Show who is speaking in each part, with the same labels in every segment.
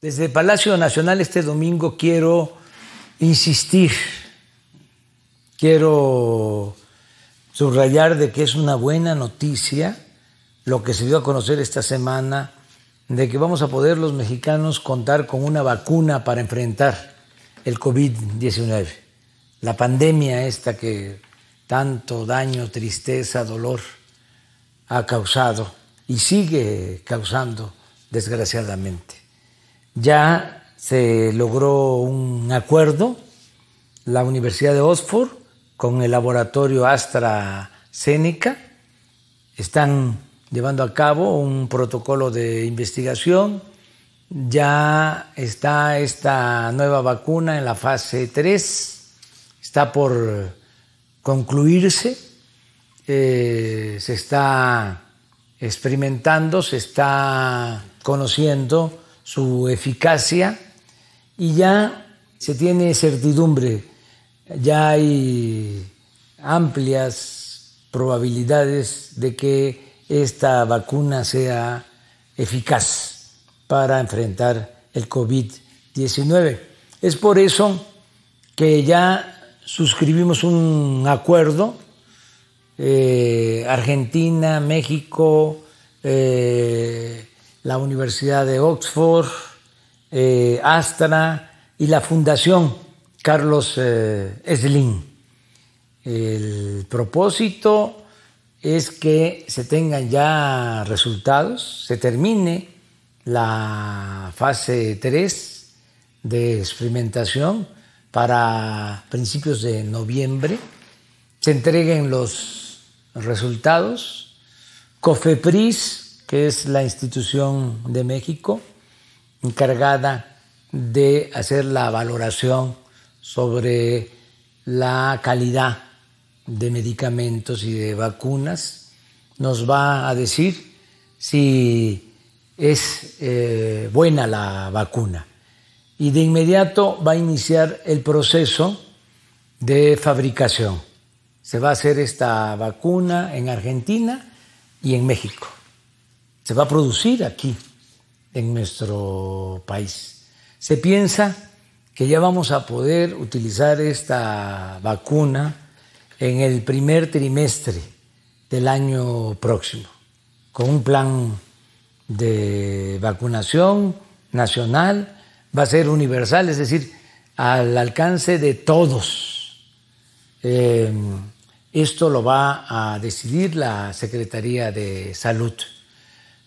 Speaker 1: Desde Palacio Nacional este domingo quiero insistir, quiero subrayar de que es una buena noticia lo que se dio a conocer esta semana de que vamos a poder los mexicanos contar con una vacuna para enfrentar el COVID-19, la pandemia esta que tanto daño, tristeza, dolor ha causado y sigue causando desgraciadamente. Ya se logró un acuerdo, la Universidad de Oxford con el laboratorio AstraZeneca. Están llevando a cabo un protocolo de investigación. Ya está esta nueva vacuna en la fase 3, está por concluirse, eh, se está experimentando, se está conociendo su eficacia y ya se tiene certidumbre, ya hay amplias probabilidades de que esta vacuna sea eficaz para enfrentar el COVID-19. Es por eso que ya suscribimos un acuerdo, eh, Argentina, México, eh, la Universidad de Oxford, eh, Astra y la Fundación Carlos eh, Slim. El propósito es que se tengan ya resultados, se termine la fase 3 de experimentación para principios de noviembre, se entreguen los resultados, COFEPRIS que es la institución de México encargada de hacer la valoración sobre la calidad de medicamentos y de vacunas, nos va a decir si es eh, buena la vacuna. Y de inmediato va a iniciar el proceso de fabricación. Se va a hacer esta vacuna en Argentina y en México se va a producir aquí, en nuestro país. Se piensa que ya vamos a poder utilizar esta vacuna en el primer trimestre del año próximo, con un plan de vacunación nacional, va a ser universal, es decir, al alcance de todos. Eh, esto lo va a decidir la Secretaría de Salud.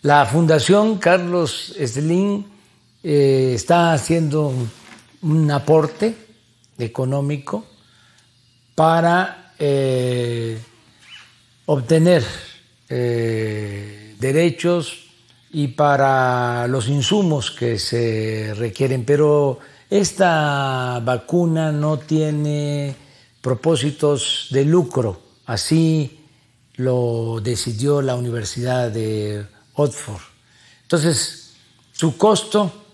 Speaker 1: La Fundación Carlos Slim eh, está haciendo un aporte económico para eh, obtener eh, derechos y para los insumos que se requieren, pero esta vacuna no tiene propósitos de lucro, así lo decidió la Universidad de Oxford. Entonces, su costo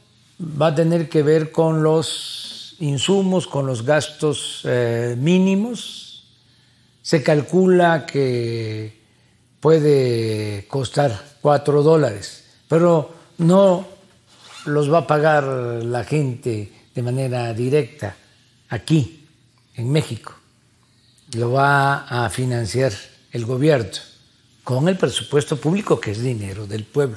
Speaker 1: va a tener que ver con los insumos, con los gastos eh, mínimos. Se calcula que puede costar cuatro dólares, pero no los va a pagar la gente de manera directa aquí, en México. Lo va a financiar el gobierno con el presupuesto público, que es dinero del pueblo.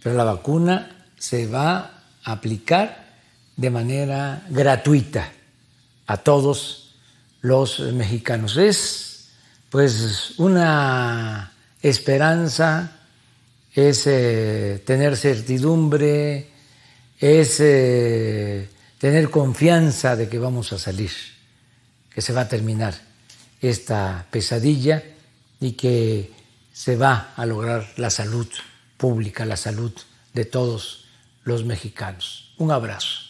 Speaker 1: Pero la vacuna se va a aplicar de manera gratuita a todos los mexicanos. Es pues una esperanza, es eh, tener certidumbre, es eh, tener confianza de que vamos a salir, que se va a terminar esta pesadilla y que se va a lograr la salud pública, la salud de todos los mexicanos. Un abrazo.